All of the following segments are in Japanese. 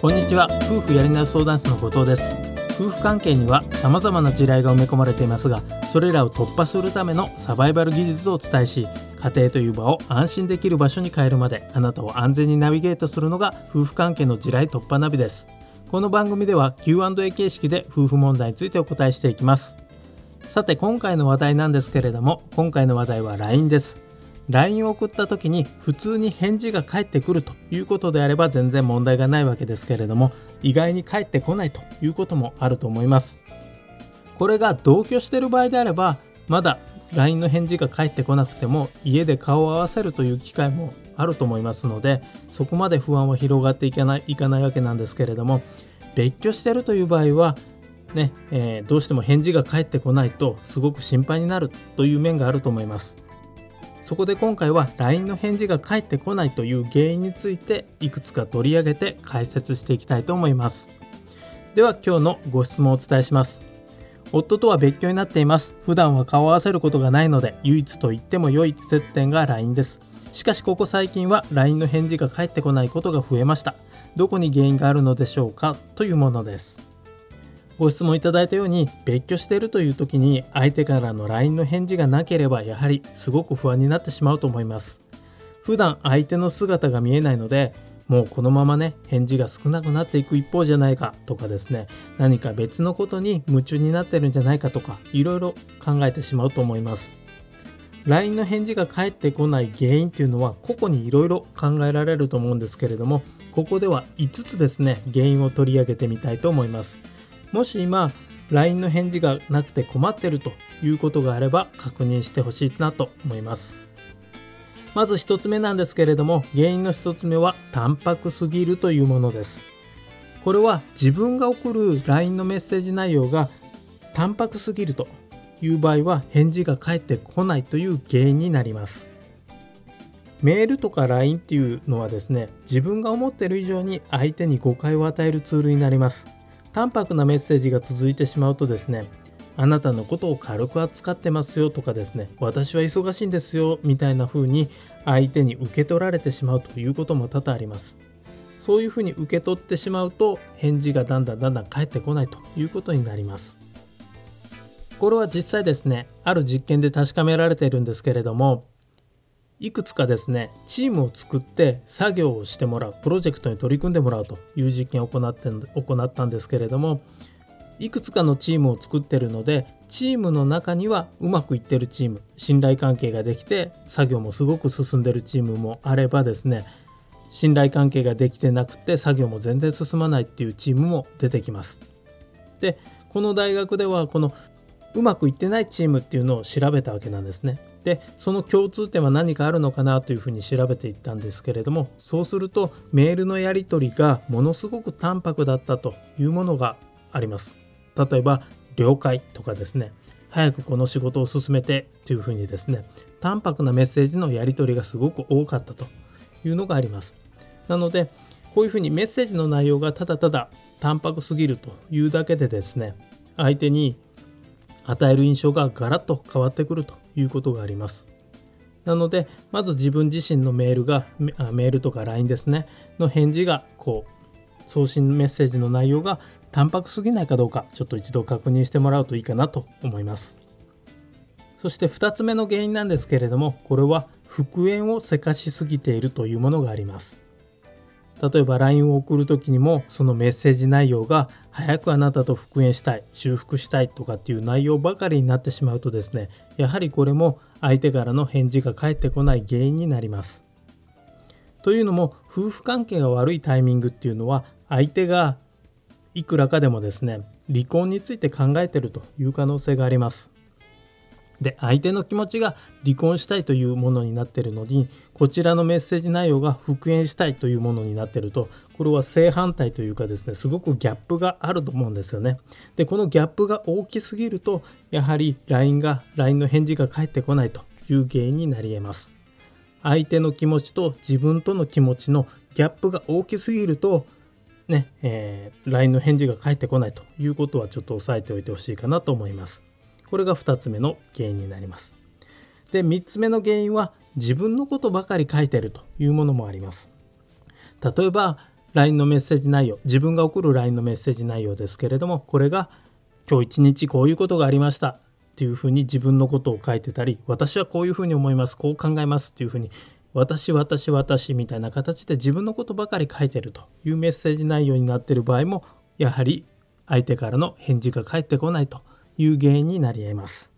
こんにちは。夫婦やり直し相談室の後藤です。夫婦関係には様々な地雷が埋め込まれていますがそれらを突破するためのサバイバル技術をお伝えし家庭という場を安心できる場所に変えるまであなたを安全にナビゲートするのが夫婦関係の地雷突破ナビです。この番組では Q&A 形式で夫婦問題についてお答えしていきます。さて今回の話題なんですけれども今回の話題は LINE です。LINE を送った時に普通に返事が返ってくるということであれば全然問題がないわけですけれども意外に返ってこないということもあると思います。これが同居してる場合であればまだ LINE の返事が返ってこなくても家で顔を合わせるという機会もあると思いますのでそこまで不安は広がっていかないいかないわけなんですけれども別居してるという場合はね、えー、どうしても返事が返ってこないとすごく心配になるという面があると思います。そこで今回は LINE の返事が返ってこないという原因についていくつか取り上げて解説していきたいと思います。では今日のご質問をお伝えします。夫とは別居になっています。普段は顔を合わせることがないので唯一と言っても良い接点が LINE です。しかしここ最近は LINE の返事が返ってこないことが増えました。どこに原因があるのでしょうか？というものです。ご質問いただいたように別居しているという時に相手からの LINE の返事がなければやはりすごく不安になってしまうと思います。普段相手の姿が見えないのでもうこのままね返事が少なくなっていく一方じゃないかとかですね。何か別のことに夢中になってるんじゃないかとかいろいろ考えてしまうと思います。LINE の返事が返ってこない原因っていうのは個々にいろいろ考えられると思うんですけれどもここでは5つですね原因を取り上げてみたいと思います。もし今 LINE の返事がなくて困ってるということがあれば確認してほしいなと思います。まず1つ目なんですけれども原因の1つ目は淡白すぎるというものです。これは自分が送る LINE のメッセージ内容が淡白すぎるという場合は返事が返ってこないという原因になります。メールとか LINE っていうのはですね自分が思ってる以上に相手に誤解を与えるツールになります。淡白なメッセージが続いてしまうとですねあなたのことを軽く扱ってますよとかですね私は忙しいんですよみたいな風に相手に受け取られてしまうということも多々あります。そういうふうに受け取ってしまうと返事がだんだんだんだん返ってこないということになります。これは実際ですねある実験で確かめられているんですけれどもいくつかですねチームを作って作業をしてもらうプロジェクトに取り組んでもらうという実験を行って行ったんですけれどもいくつかのチームを作ってるのでチームの中にはうまくいってるチーム信頼関係ができて作業もすごく進んでるチームもあればですね信頼関係ができてなくて作業も全然進まないっていうチームも出てきます。でこの大学ではこのうまくいってないチームっていうのを調べたわけなんですね。でその共通点は何かあるのかなというふうに調べていったんですけれどもそうするとメールのやり取りがものすごく淡白だったというものがあります。例えば了解とかですね早くこの仕事を進めてというふうにですね淡白なメッセージのやり取りがすごく多かったというのがあります。なのでこういうふうにメッセージの内容がただただ淡白すぎるというだけでですね相手に与える印象がガラッと変わってくるということがあります。なのでまず自分自身のメールがメールとか LINE ですねの返事がこう送信メッセージの内容が淡白すぎないかどうかちょっと一度確認してもらうといいかなと思いますそして2つ目の原因なんですけれどもこれは復縁をせかしすぎているというものがあります例えば LINE を送る時にもそのメッセージ内容が早くあなたと復縁したい修復したいとかっていう内容ばかりになってしまうとですねやはりこれも相手からの返事が返ってこない原因になります。というのも夫婦関係が悪いタイミングっていうのは相手がいくらかでもですね離婚について考えてるという可能性があります。で相手の気持ちが離婚したいというものになってるのにこちらのメッセージ内容が復縁したいというものになってるとこれは正反対というかですねすごくギャップがあると思うんですよね。でこのギャップが大きすぎるとやはり LINE が LINE の返事が返ってこないという原因になり得ます。相手の気持ちと自分との気持ちのギャップが大きすぎるとね、えー、LINE の返事が返ってこないということはちょっと押さえておいてほしいかなと思います。これが2つ目の原因になります。で3つ目の原因は自分のことばかり書いてるというものもあります。例えば LINE のメッセージ内容自分が送る LINE のメッセージ内容ですけれどもこれが今日一日こういうことがありましたっていうふうに自分のことを書いてたり私はこういうふうに思いますこう考えますっていうふうに私私私みたいな形で自分のことばかり書いてるというメッセージ内容になっている場合もやはり相手からの返事が返ってこないという原因になり得ます。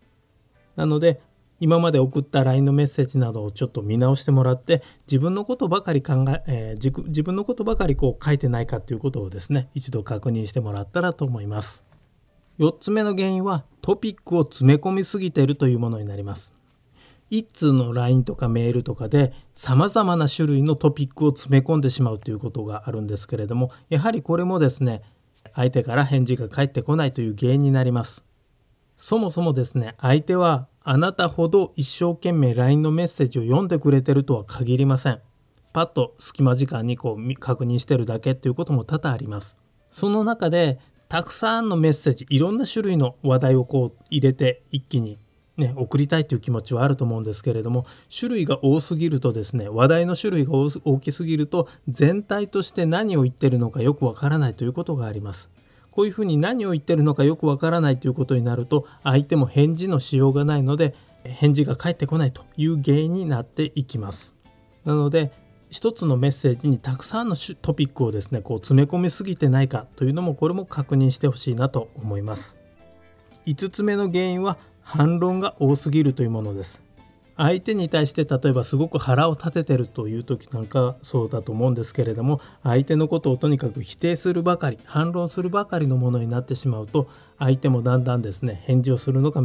なので今まで送った LINE のメッセージなどをちょっと見直してもらって自分のことばかり考ええー、自分のことばかりこう書いてないかということをですね一度確認してもらったらと思います。4つ目の原因はトピックを詰め込みすぎているというものになります。一通の LINE とかメールとかで様々な種類のトピックを詰め込んでしまうということがあるんですけれどもやはりこれもですね相手から返事が返ってこないという原因になりますそもそもですね相手はあなたほど一生懸命 LINE のメッセージを読んでくれてるとは限りませんパッと隙間時間にこう確認してるだけっていうことも多々ありますその中でたくさんのメッセージいろんな種類の話題をこう入れて一気にね、送りたいという気持ちはあると思うんですけれども種類が多すぎるとですね話題の種類が大きすぎると全体として何を言ってるのかよくわからないということがあります。こういうふうに何を言ってるのかよくわからないということになると相手も返事のしようがないので返事が返ってこないという原因になっていきます。なので一つのメッセージにたくさんのトピックをですねこう詰め込みすぎてないかというのもこれも確認してほしいなと思います。5つ目の原因は反論が多すぎるというものです相手に対して例えばすごく腹を立ててるという時なんかそうだと思うんですけれども相手のことをとにかく否定するばかり反論するばかりのものになってしまうと相手もだんだんですね返事をするのが、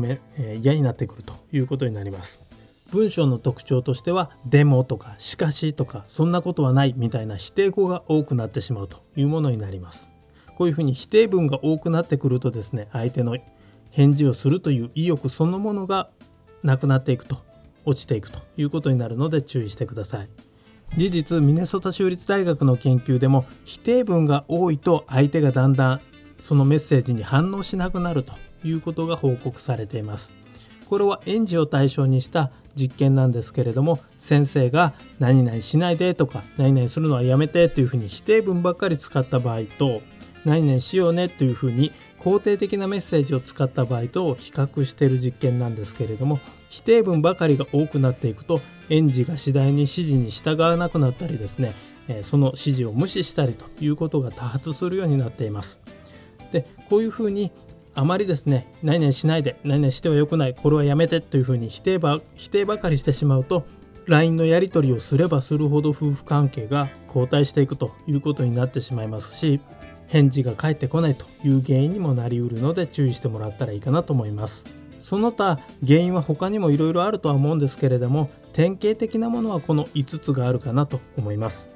嫌になってくるということになります。文章の特徴としては「でも」とか「しかし」とか「そんなことはない」みたいな否定語が多くなってしまうというものになります。こういうふうに否定文が多くなってくるとですね相手の返事をするという意欲そのものがなくなっていくと落ちていくということになるので注意してください。事実ミネソタ州立大学の研究でも否定文が多いと相手がだんだんそのメッセージに反応しなくなるということが報告されています。これは園児を対象にした実験なんですけれども先生が何々しないでとか何々するのはやめてというふうに否定文ばっかり使った場合と何々しようねというふうに肯定的なメッセージを使った場合と比較している実験なんですけれども否定文ばかりが多くなっていくと園児が次第に指示に従わなくなったりですねその指示を無視したりということが多発するようになっています。でこういうふうにあまりですね何々しないで何々してはよくないこれはやめてというふうに否定ば否定ばかりしてしまうと LINE のやり取りをすればするほど夫婦関係が後退していくということになってしまいますし返事が返ってこないという原因にもなりうるので注意してもらったらいいかなと思います。その他原因は他にもいろいろあるとは思うんですけれども典型的なものはこの5つがあるかなと思います。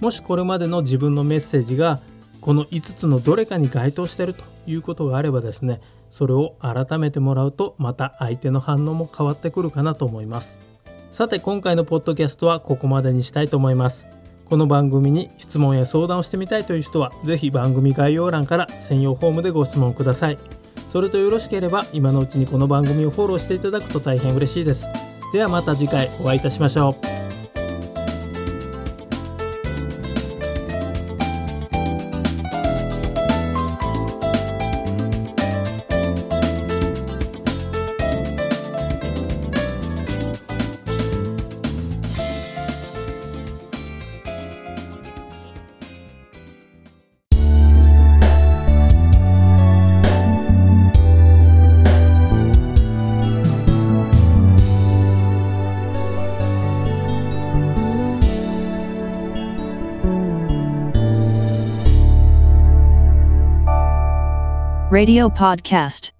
もしこれまでの自分のメッセージがこの5つのどれかに該当しているということがあればですねそれを改めてもらうとまた相手の反応も変わってくるかなと思います。さて今回のポッドキャストはここまでにしたいと思います。この番組に質問や相談をしてみたいという人は、是非番組概要欄から専用フォームでご質問ください。それとよろしければ、今のうちにこの番組をフォローしていただくと大変嬉しいです。ではまた次回お会いいたしましょう。Radio Podcast